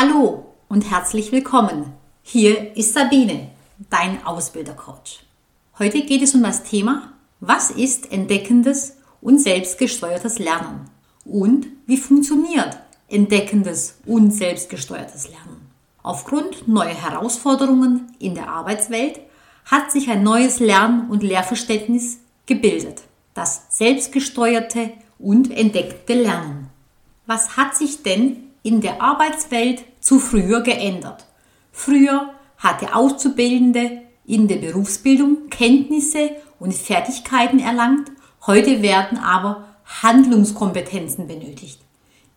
Hallo und herzlich willkommen. Hier ist Sabine, dein Ausbildercoach. Heute geht es um das Thema, was ist entdeckendes und selbstgesteuertes Lernen und wie funktioniert entdeckendes und selbstgesteuertes Lernen. Aufgrund neuer Herausforderungen in der Arbeitswelt hat sich ein neues Lern- und Lehrverständnis gebildet, das selbstgesteuerte und entdeckte Lernen. Was hat sich denn in der Arbeitswelt zu früher geändert? Früher hatte Auszubildende in der Berufsbildung Kenntnisse und Fertigkeiten erlangt, heute werden aber Handlungskompetenzen benötigt.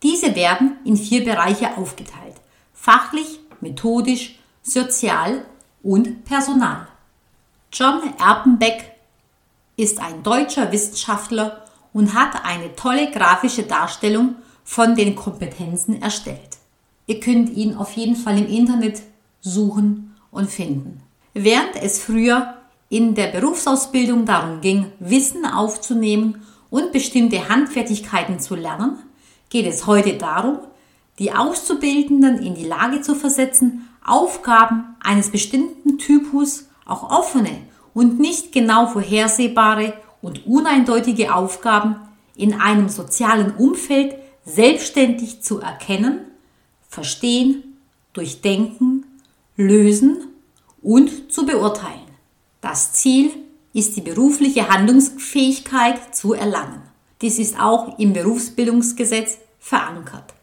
Diese werden in vier Bereiche aufgeteilt. Fachlich, methodisch, sozial und personal. John Erpenbeck ist ein deutscher Wissenschaftler und hat eine tolle grafische Darstellung von den Kompetenzen erstellt. Ihr könnt ihn auf jeden Fall im Internet suchen und finden. Während es früher in der Berufsausbildung darum ging, Wissen aufzunehmen und bestimmte Handfertigkeiten zu lernen, geht es heute darum, die Auszubildenden in die Lage zu versetzen, Aufgaben eines bestimmten Typus, auch offene und nicht genau vorhersehbare und uneindeutige Aufgaben in einem sozialen Umfeld selbstständig zu erkennen, verstehen, durchdenken, lösen und zu beurteilen. Das Ziel ist die berufliche Handlungsfähigkeit zu erlangen. Dies ist auch im Berufsbildungsgesetz verankert.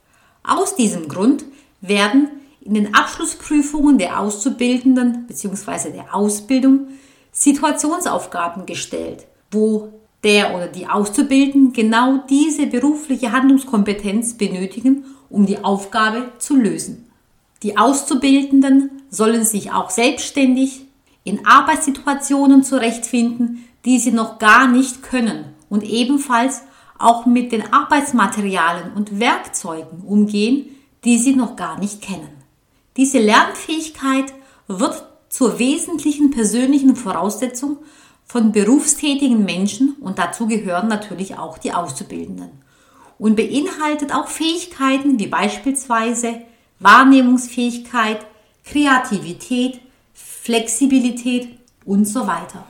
Aus diesem Grund werden in den Abschlussprüfungen der Auszubildenden bzw. der Ausbildung Situationsaufgaben gestellt, wo der oder die Auszubildenden genau diese berufliche Handlungskompetenz benötigen, um die Aufgabe zu lösen. Die Auszubildenden sollen sich auch selbstständig in Arbeitssituationen zurechtfinden, die sie noch gar nicht können und ebenfalls auch mit den Arbeitsmaterialien und Werkzeugen umgehen, die sie noch gar nicht kennen. Diese Lernfähigkeit wird zur wesentlichen persönlichen Voraussetzung von berufstätigen Menschen und dazu gehören natürlich auch die Auszubildenden und beinhaltet auch Fähigkeiten wie beispielsweise Wahrnehmungsfähigkeit, Kreativität, Flexibilität und so weiter.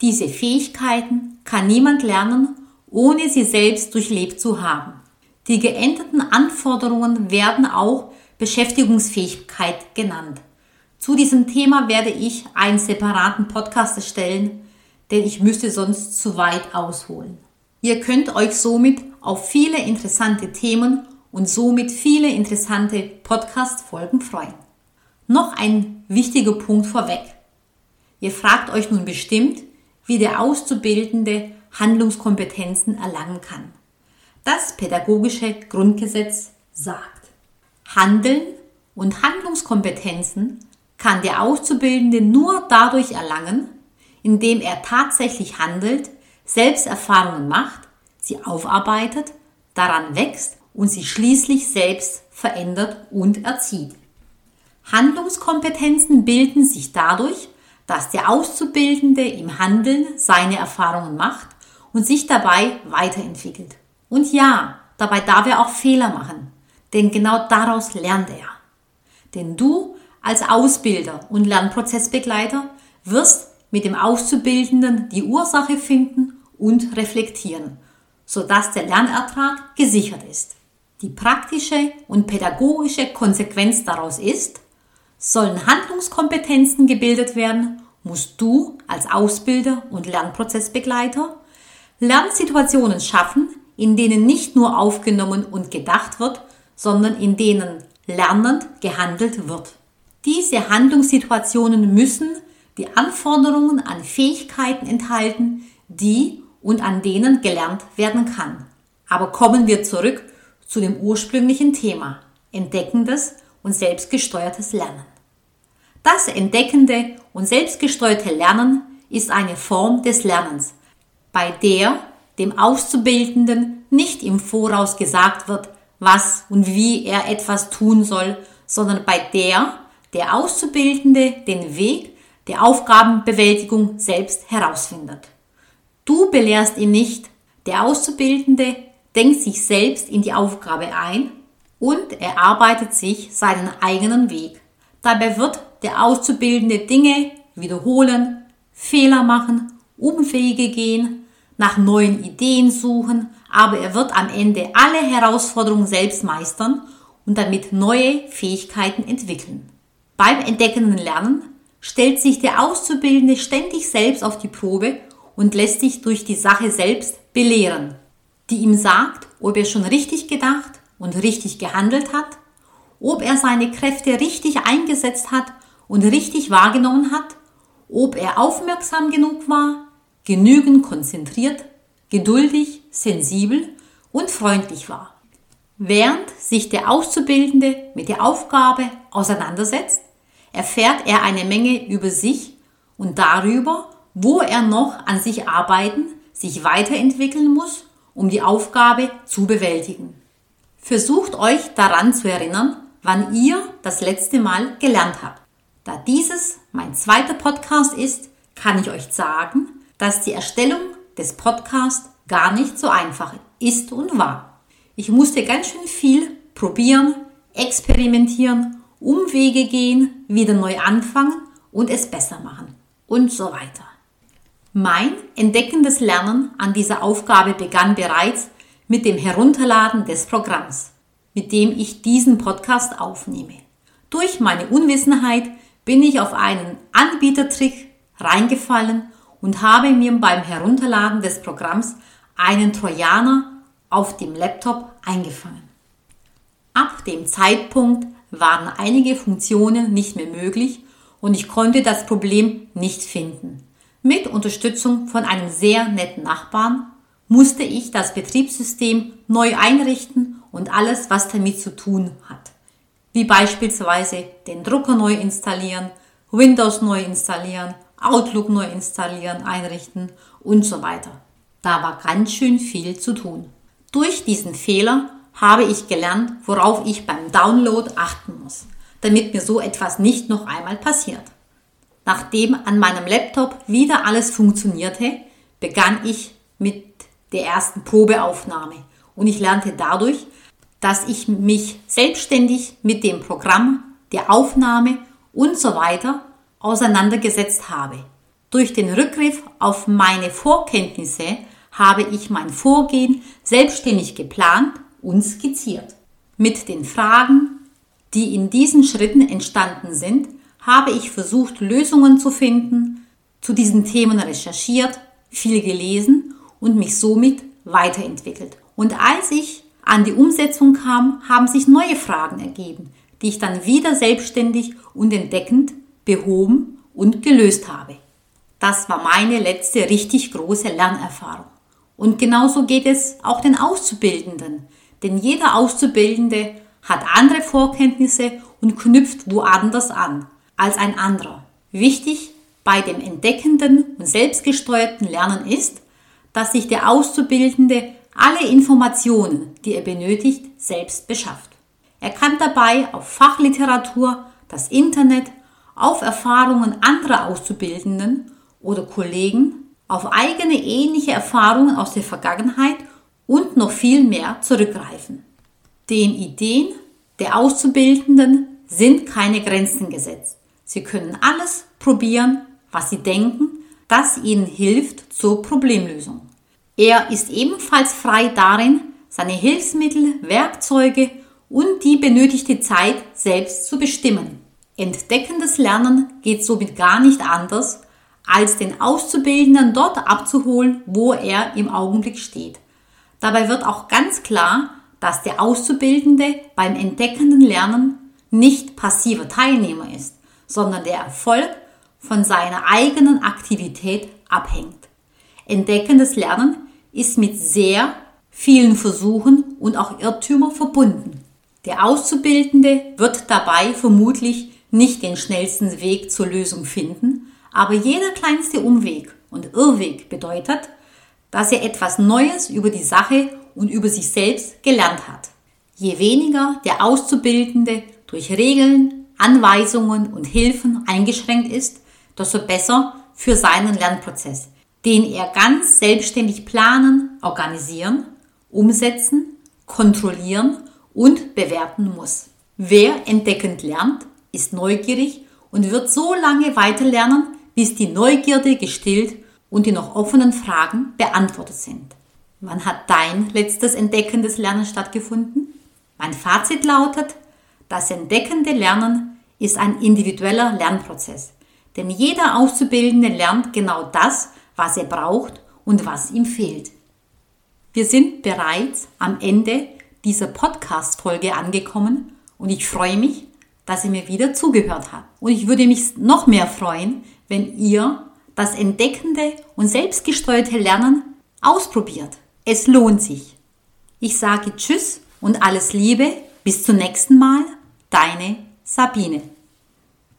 Diese Fähigkeiten kann niemand lernen, ohne sie selbst durchlebt zu haben. Die geänderten Anforderungen werden auch Beschäftigungsfähigkeit genannt. Zu diesem Thema werde ich einen separaten Podcast erstellen, denn ich müsste sonst zu weit ausholen. Ihr könnt euch somit auf viele interessante Themen und somit viele interessante Podcast-Folgen freuen. Noch ein wichtiger Punkt vorweg. Ihr fragt euch nun bestimmt, wie der Auszubildende Handlungskompetenzen erlangen kann. Das pädagogische Grundgesetz sagt, Handeln und Handlungskompetenzen kann der Auszubildende nur dadurch erlangen, indem er tatsächlich handelt, Selbsterfahrungen macht, sie aufarbeitet, daran wächst und sie schließlich selbst verändert und erzieht. Handlungskompetenzen bilden sich dadurch, dass der Auszubildende im Handeln seine Erfahrungen macht und sich dabei weiterentwickelt. Und ja, dabei darf er auch Fehler machen, denn genau daraus lernt er. Denn du als Ausbilder und Lernprozessbegleiter wirst mit dem Auszubildenden die Ursache finden und reflektieren, sodass der Lernertrag gesichert ist. Die praktische und pädagogische Konsequenz daraus ist, sollen Handlungskompetenzen gebildet werden, musst du als Ausbilder und Lernprozessbegleiter Lernsituationen schaffen, in denen nicht nur aufgenommen und gedacht wird, sondern in denen lernend gehandelt wird. Diese Handlungssituationen müssen die Anforderungen an Fähigkeiten enthalten, die und an denen gelernt werden kann. Aber kommen wir zurück zu dem ursprünglichen Thema, entdeckendes und selbstgesteuertes Lernen. Das entdeckende und selbstgesteuerte Lernen ist eine Form des Lernens, bei der dem Auszubildenden nicht im Voraus gesagt wird, was und wie er etwas tun soll, sondern bei der der Auszubildende den Weg der Aufgabenbewältigung selbst herausfindet. Du belehrst ihn nicht, der Auszubildende denkt sich selbst in die Aufgabe ein und er arbeitet sich seinen eigenen Weg. Dabei wird der Auszubildende Dinge wiederholen, Fehler machen, Umwege gehen, nach neuen Ideen suchen, aber er wird am Ende alle Herausforderungen selbst meistern und damit neue Fähigkeiten entwickeln. Beim entdeckenden Lernen stellt sich der Auszubildende ständig selbst auf die Probe und lässt sich durch die Sache selbst belehren, die ihm sagt, ob er schon richtig gedacht und richtig gehandelt hat, ob er seine Kräfte richtig eingesetzt hat und richtig wahrgenommen hat, ob er aufmerksam genug war, genügend konzentriert, geduldig, sensibel und freundlich war. Während sich der Auszubildende mit der Aufgabe auseinandersetzt, erfährt er eine Menge über sich und darüber, wo er noch an sich arbeiten, sich weiterentwickeln muss, um die Aufgabe zu bewältigen. Versucht euch daran zu erinnern, wann ihr das letzte Mal gelernt habt. Da dieses mein zweiter Podcast ist, kann ich euch sagen, dass die Erstellung des Podcasts gar nicht so einfach ist und war. Ich musste ganz schön viel probieren, experimentieren, Umwege gehen, wieder neu anfangen und es besser machen und so weiter. Mein entdeckendes Lernen an dieser Aufgabe begann bereits mit dem Herunterladen des Programms, mit dem ich diesen Podcast aufnehme. Durch meine Unwissenheit bin ich auf einen Anbietertrick reingefallen und habe mir beim Herunterladen des Programms einen Trojaner auf dem Laptop eingefangen. Ab dem Zeitpunkt waren einige Funktionen nicht mehr möglich und ich konnte das Problem nicht finden. Mit Unterstützung von einem sehr netten Nachbarn musste ich das Betriebssystem neu einrichten und alles, was damit zu tun hat. Wie beispielsweise den Drucker neu installieren, Windows neu installieren, Outlook neu installieren, einrichten und so weiter. Da war ganz schön viel zu tun. Durch diesen Fehler habe ich gelernt, worauf ich beim Download achten muss, damit mir so etwas nicht noch einmal passiert. Nachdem an meinem Laptop wieder alles funktionierte, begann ich mit der ersten Probeaufnahme und ich lernte dadurch, dass ich mich selbstständig mit dem Programm, der Aufnahme und so weiter auseinandergesetzt habe. Durch den Rückgriff auf meine Vorkenntnisse habe ich mein Vorgehen selbstständig geplant und skizziert. Mit den Fragen, die in diesen Schritten entstanden sind, habe ich versucht, Lösungen zu finden, zu diesen Themen recherchiert, viel gelesen und mich somit weiterentwickelt. Und als ich an die Umsetzung kam, haben sich neue Fragen ergeben, die ich dann wieder selbstständig und entdeckend behoben und gelöst habe. Das war meine letzte richtig große Lernerfahrung. Und genauso geht es auch den Auszubildenden. Denn jeder Auszubildende hat andere Vorkenntnisse und knüpft woanders an als ein anderer. Wichtig bei dem entdeckenden und selbstgesteuerten Lernen ist, dass sich der Auszubildende alle Informationen, die er benötigt, selbst beschafft. Er kann dabei auf Fachliteratur, das Internet, auf Erfahrungen anderer Auszubildenden oder Kollegen, auf eigene ähnliche Erfahrungen aus der Vergangenheit und noch viel mehr zurückgreifen. Den Ideen der Auszubildenden sind keine Grenzen gesetzt. Sie können alles probieren, was sie denken, das ihnen hilft zur Problemlösung. Er ist ebenfalls frei darin, seine Hilfsmittel, Werkzeuge und die benötigte Zeit selbst zu bestimmen. Entdeckendes Lernen geht somit gar nicht anders, als den Auszubildenden dort abzuholen, wo er im Augenblick steht. Dabei wird auch ganz klar, dass der Auszubildende beim entdeckenden Lernen nicht passiver Teilnehmer ist, sondern der Erfolg von seiner eigenen Aktivität abhängt. Entdeckendes Lernen ist mit sehr vielen Versuchen und auch Irrtümern verbunden. Der Auszubildende wird dabei vermutlich nicht den schnellsten Weg zur Lösung finden, aber jeder kleinste Umweg und Irrweg bedeutet, dass er etwas Neues über die Sache und über sich selbst gelernt hat. Je weniger der Auszubildende durch Regeln, Anweisungen und Hilfen eingeschränkt ist, desto besser für seinen Lernprozess, den er ganz selbstständig planen, organisieren, umsetzen, kontrollieren und bewerten muss. Wer entdeckend lernt, ist neugierig und wird so lange weiterlernen, bis die Neugierde gestillt und die noch offenen Fragen beantwortet sind. Wann hat dein letztes entdeckendes Lernen stattgefunden? Mein Fazit lautet, das entdeckende Lernen ist ein individueller Lernprozess, denn jeder Auszubildende lernt genau das, was er braucht und was ihm fehlt. Wir sind bereits am Ende dieser Podcast-Folge angekommen und ich freue mich, dass ihr mir wieder zugehört habt. Und ich würde mich noch mehr freuen, wenn ihr das entdeckende und selbstgesteuerte Lernen ausprobiert. Es lohnt sich. Ich sage Tschüss und alles Liebe. Bis zum nächsten Mal. Deine Sabine.